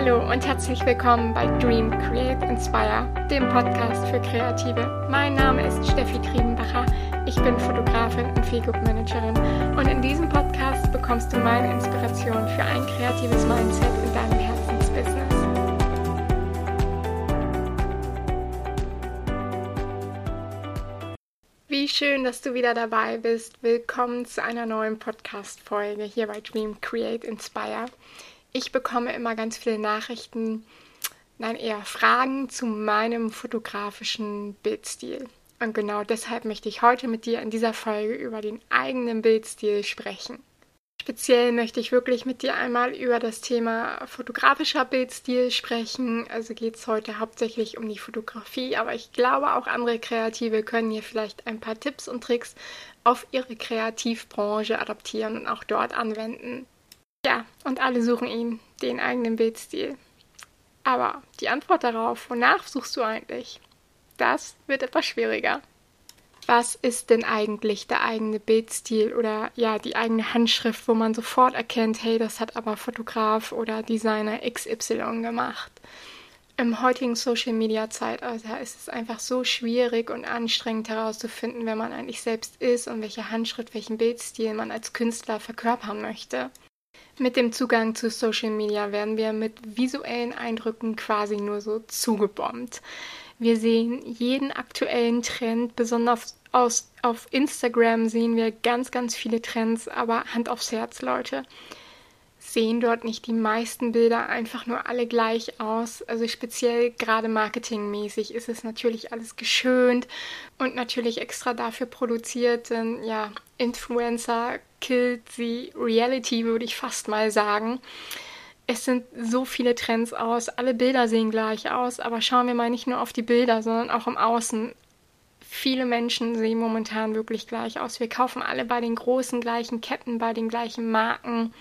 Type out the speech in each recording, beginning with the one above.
Hallo und herzlich willkommen bei Dream, Create, Inspire, dem Podcast für Kreative. Mein Name ist Steffi Triebenbacher. Ich bin Fotografin und Feelgood Managerin und in diesem Podcast bekommst du meine Inspiration für ein kreatives Mindset in deinem Herzensbusiness. Wie schön, dass du wieder dabei bist. Willkommen zu einer neuen Podcast-Folge hier bei Dream, Create, Inspire. Ich bekomme immer ganz viele Nachrichten, nein, eher Fragen zu meinem fotografischen Bildstil. Und genau deshalb möchte ich heute mit dir in dieser Folge über den eigenen Bildstil sprechen. Speziell möchte ich wirklich mit dir einmal über das Thema fotografischer Bildstil sprechen. Also geht es heute hauptsächlich um die Fotografie, aber ich glaube auch andere Kreative können hier vielleicht ein paar Tipps und Tricks auf ihre Kreativbranche adaptieren und auch dort anwenden. Ja, und alle suchen ihn, den eigenen Bildstil. Aber die Antwort darauf, wonach suchst du eigentlich? Das wird etwas schwieriger. Was ist denn eigentlich der eigene Bildstil oder ja, die eigene Handschrift, wo man sofort erkennt, hey, das hat aber Fotograf oder Designer XY gemacht? Im heutigen Social Media Zeitalter ist es einfach so schwierig und anstrengend herauszufinden, wer man eigentlich selbst ist und welche Handschrift, welchen Bildstil man als Künstler verkörpern möchte. Mit dem Zugang zu Social Media werden wir mit visuellen Eindrücken quasi nur so zugebombt. Wir sehen jeden aktuellen Trend, besonders aus, auf Instagram sehen wir ganz, ganz viele Trends, aber Hand aufs Herz, Leute sehen dort nicht die meisten Bilder einfach nur alle gleich aus. Also speziell gerade marketingmäßig ist es natürlich alles geschönt und natürlich extra dafür produziert. Denn ja, Influencer killt die Reality, würde ich fast mal sagen. Es sind so viele Trends aus, alle Bilder sehen gleich aus, aber schauen wir mal nicht nur auf die Bilder, sondern auch im Außen. Viele Menschen sehen momentan wirklich gleich aus. Wir kaufen alle bei den großen gleichen Ketten, bei den gleichen Marken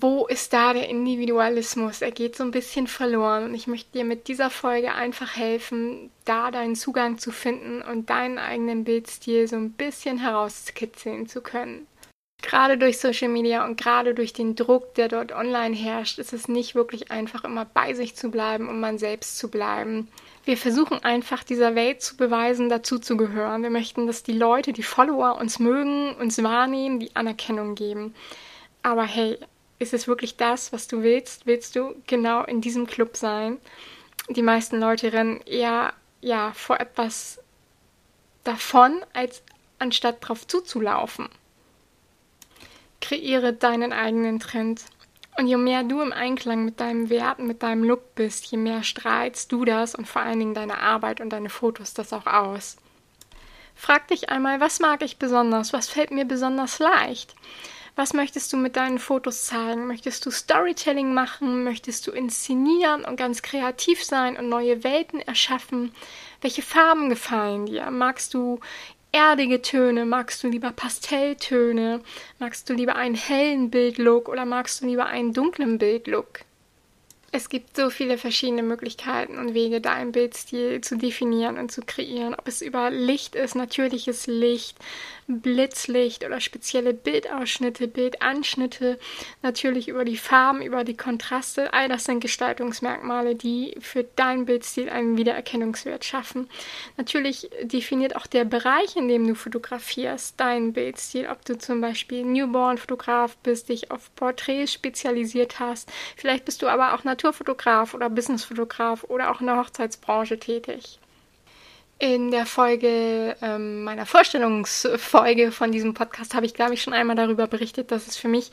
wo ist da der Individualismus? Er geht so ein bisschen verloren und ich möchte dir mit dieser Folge einfach helfen, da deinen Zugang zu finden und deinen eigenen Bildstil so ein bisschen herauskitzeln zu können. Gerade durch Social Media und gerade durch den Druck, der dort online herrscht, ist es nicht wirklich einfach, immer bei sich zu bleiben, um man selbst zu bleiben. Wir versuchen einfach dieser Welt zu beweisen, dazu zu gehören. Wir möchten, dass die Leute, die Follower uns mögen, uns wahrnehmen, die Anerkennung geben. Aber hey, ist es wirklich das, was du willst? Willst du genau in diesem Club sein? Die meisten Leute rennen eher ja, vor etwas davon, als anstatt drauf zuzulaufen. Kreiere deinen eigenen Trend. Und je mehr du im Einklang mit deinem Werten, mit deinem Look bist, je mehr strahlst du das und vor allen Dingen deine Arbeit und deine Fotos das auch aus. Frag dich einmal, was mag ich besonders? Was fällt mir besonders leicht? Was möchtest du mit deinen Fotos zeigen? Möchtest du Storytelling machen? Möchtest du inszenieren und ganz kreativ sein und neue Welten erschaffen? Welche Farben gefallen dir? Magst du erdige Töne? Magst du lieber Pastelltöne? Magst du lieber einen hellen Bildlook oder magst du lieber einen dunklen Bildlook? Es gibt so viele verschiedene Möglichkeiten und Wege, deinen Bildstil zu definieren und zu kreieren. Ob es über Licht ist, natürliches Licht, Blitzlicht oder spezielle Bildausschnitte, Bildanschnitte, natürlich über die Farben, über die Kontraste. All das sind Gestaltungsmerkmale, die für deinen Bildstil einen Wiedererkennungswert schaffen. Natürlich definiert auch der Bereich, in dem du fotografierst, deinen Bildstil. Ob du zum Beispiel Newborn-Fotograf bist, dich auf Porträts spezialisiert hast. Vielleicht bist du aber auch Naturfotograf oder Businessfotograf oder auch in der Hochzeitsbranche tätig. In der Folge, ähm, meiner Vorstellungsfolge von diesem Podcast, habe ich, glaube ich, schon einmal darüber berichtet, dass es für mich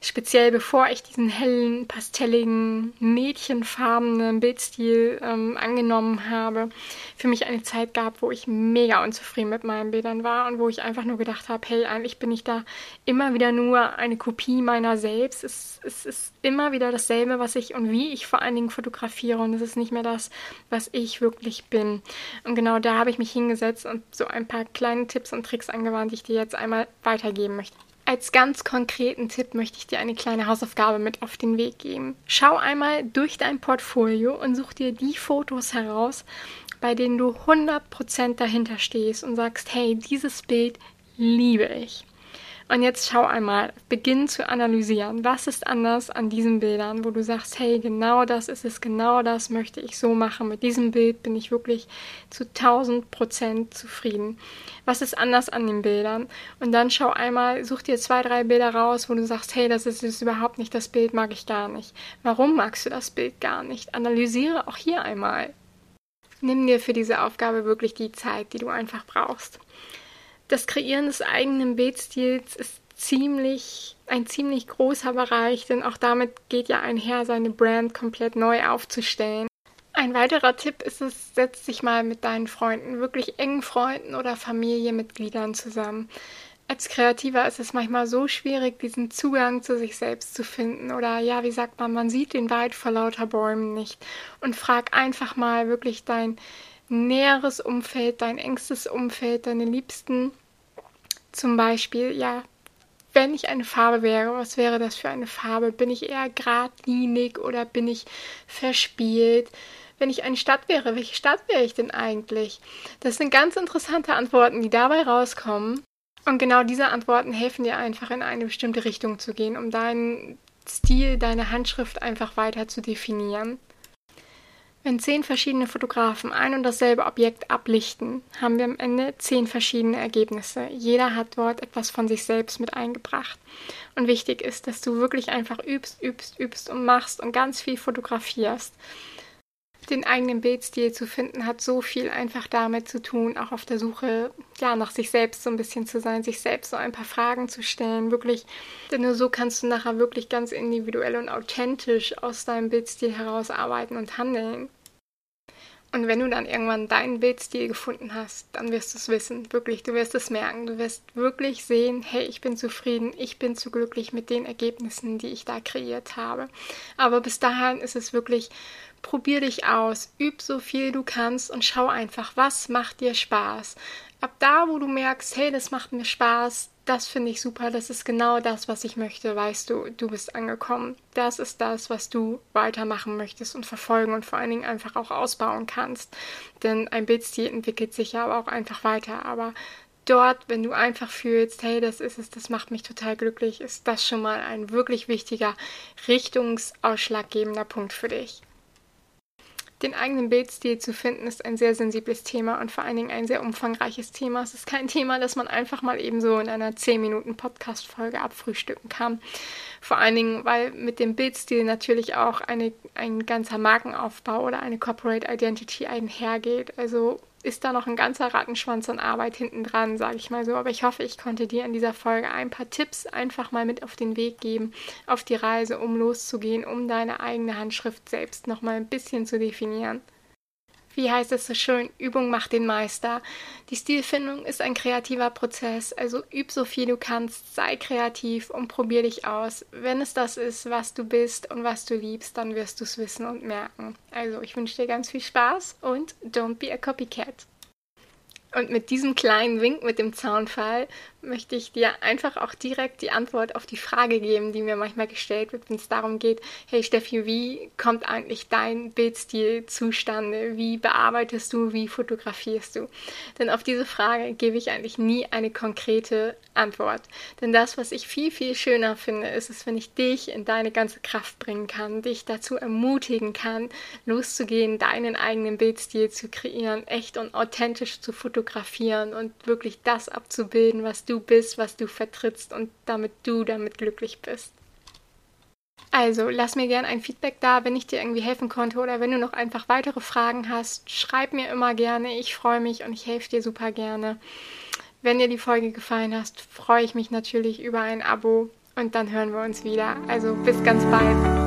speziell bevor ich diesen hellen, pastelligen, mädchenfarbenen Bildstil ähm, angenommen habe, für mich eine Zeit gab, wo ich mega unzufrieden mit meinen Bildern war und wo ich einfach nur gedacht habe, hey, eigentlich bin ich da immer wieder nur eine Kopie meiner selbst. Es, es ist immer wieder dasselbe, was ich und wie ich vor allen Dingen fotografiere und es ist nicht mehr das, was ich wirklich bin. Und genau da habe ich mich hingesetzt und so ein paar kleine Tipps und Tricks angewandt, die ich dir jetzt einmal weitergeben möchte. Als ganz konkreten Tipp möchte ich dir eine kleine Hausaufgabe mit auf den Weg geben. Schau einmal durch dein Portfolio und such dir die Fotos heraus, bei denen du 100% dahinter stehst und sagst, hey, dieses Bild liebe ich. Und jetzt schau einmal, beginn zu analysieren. Was ist anders an diesen Bildern, wo du sagst, hey, genau das ist es, genau das möchte ich so machen. Mit diesem Bild bin ich wirklich zu 1000 Prozent zufrieden. Was ist anders an den Bildern? Und dann schau einmal, such dir zwei, drei Bilder raus, wo du sagst, hey, das ist, ist überhaupt nicht das Bild, mag ich gar nicht. Warum magst du das Bild gar nicht? Analysiere auch hier einmal. Nimm dir für diese Aufgabe wirklich die Zeit, die du einfach brauchst das Kreieren des eigenen Bildstils ist ziemlich, ein ziemlich großer Bereich, denn auch damit geht ja einher, seine Brand komplett neu aufzustellen. Ein weiterer Tipp ist es, setz dich mal mit deinen Freunden, wirklich engen Freunden oder Familienmitgliedern zusammen. Als Kreativer ist es manchmal so schwierig, diesen Zugang zu sich selbst zu finden. Oder ja, wie sagt man, man sieht den Wald vor lauter Bäumen nicht. Und frag einfach mal wirklich dein näheres Umfeld, dein engstes Umfeld, deine Liebsten. Zum Beispiel, ja, wenn ich eine Farbe wäre, was wäre das für eine Farbe? Bin ich eher geradlinig oder bin ich verspielt? Wenn ich eine Stadt wäre, welche Stadt wäre ich denn eigentlich? Das sind ganz interessante Antworten, die dabei rauskommen. Und genau diese Antworten helfen dir einfach in eine bestimmte Richtung zu gehen, um deinen Stil, deine Handschrift einfach weiter zu definieren. Wenn zehn verschiedene Fotografen ein und dasselbe Objekt ablichten, haben wir am Ende zehn verschiedene Ergebnisse. Jeder hat dort etwas von sich selbst mit eingebracht. Und wichtig ist, dass du wirklich einfach übst, übst, übst und machst und ganz viel fotografierst. Den eigenen Bildstil zu finden, hat so viel einfach damit zu tun, auch auf der Suche ja, nach sich selbst so ein bisschen zu sein, sich selbst so ein paar Fragen zu stellen, wirklich, denn nur so kannst du nachher wirklich ganz individuell und authentisch aus deinem Bildstil heraus arbeiten und handeln. Und wenn du dann irgendwann deinen Bildstil gefunden hast, dann wirst du es wissen. Wirklich, du wirst es merken. Du wirst wirklich sehen, hey, ich bin zufrieden, ich bin zu glücklich mit den Ergebnissen, die ich da kreiert habe. Aber bis dahin ist es wirklich, probier dich aus, üb so viel du kannst und schau einfach, was macht dir Spaß. Ab da, wo du merkst, hey, das macht mir Spaß, das finde ich super, das ist genau das, was ich möchte, weißt du, du bist angekommen. Das ist das, was du weitermachen möchtest und verfolgen und vor allen Dingen einfach auch ausbauen kannst. Denn ein Bildstil entwickelt sich ja aber auch einfach weiter. Aber dort, wenn du einfach fühlst, hey, das ist es, das macht mich total glücklich, ist das schon mal ein wirklich wichtiger, richtungsausschlaggebender Punkt für dich. Den eigenen Bildstil zu finden ist ein sehr sensibles Thema und vor allen Dingen ein sehr umfangreiches Thema. Es ist kein Thema, das man einfach mal eben so in einer 10 Minuten Podcast-Folge abfrühstücken kann. Vor allen Dingen, weil mit dem Bildstil natürlich auch eine, ein ganzer Markenaufbau oder eine Corporate Identity einhergeht. Also ist da noch ein ganzer Rattenschwanz an Arbeit hinten dran, sage ich mal so. Aber ich hoffe, ich konnte dir in dieser Folge ein paar Tipps einfach mal mit auf den Weg geben, auf die Reise, um loszugehen, um deine eigene Handschrift selbst noch mal ein bisschen zu definieren wie heißt es so schön, Übung macht den Meister. Die Stilfindung ist ein kreativer Prozess, also üb so viel du kannst, sei kreativ und probier dich aus. Wenn es das ist, was du bist und was du liebst, dann wirst du es wissen und merken. Also ich wünsche dir ganz viel Spaß und don't be a copycat. Und mit diesem kleinen Wink mit dem Zaunfall möchte ich dir einfach auch direkt die Antwort auf die Frage geben, die mir manchmal gestellt wird, wenn es darum geht, hey Steffi, wie kommt eigentlich dein Bildstil zustande? Wie bearbeitest du, wie fotografierst du? Denn auf diese Frage gebe ich eigentlich nie eine konkrete Antwort. Denn das, was ich viel, viel schöner finde, ist es, wenn ich dich in deine ganze Kraft bringen kann, dich dazu ermutigen kann, loszugehen, deinen eigenen Bildstil zu kreieren, echt und authentisch zu fotografieren und wirklich das abzubilden, was du bist, was du vertrittst und damit du damit glücklich bist. Also, lass mir gerne ein Feedback da, wenn ich dir irgendwie helfen konnte oder wenn du noch einfach weitere Fragen hast, schreib mir immer gerne. Ich freue mich und ich helfe dir super gerne. Wenn dir die Folge gefallen hat, freue ich mich natürlich über ein Abo und dann hören wir uns wieder. Also bis ganz bald.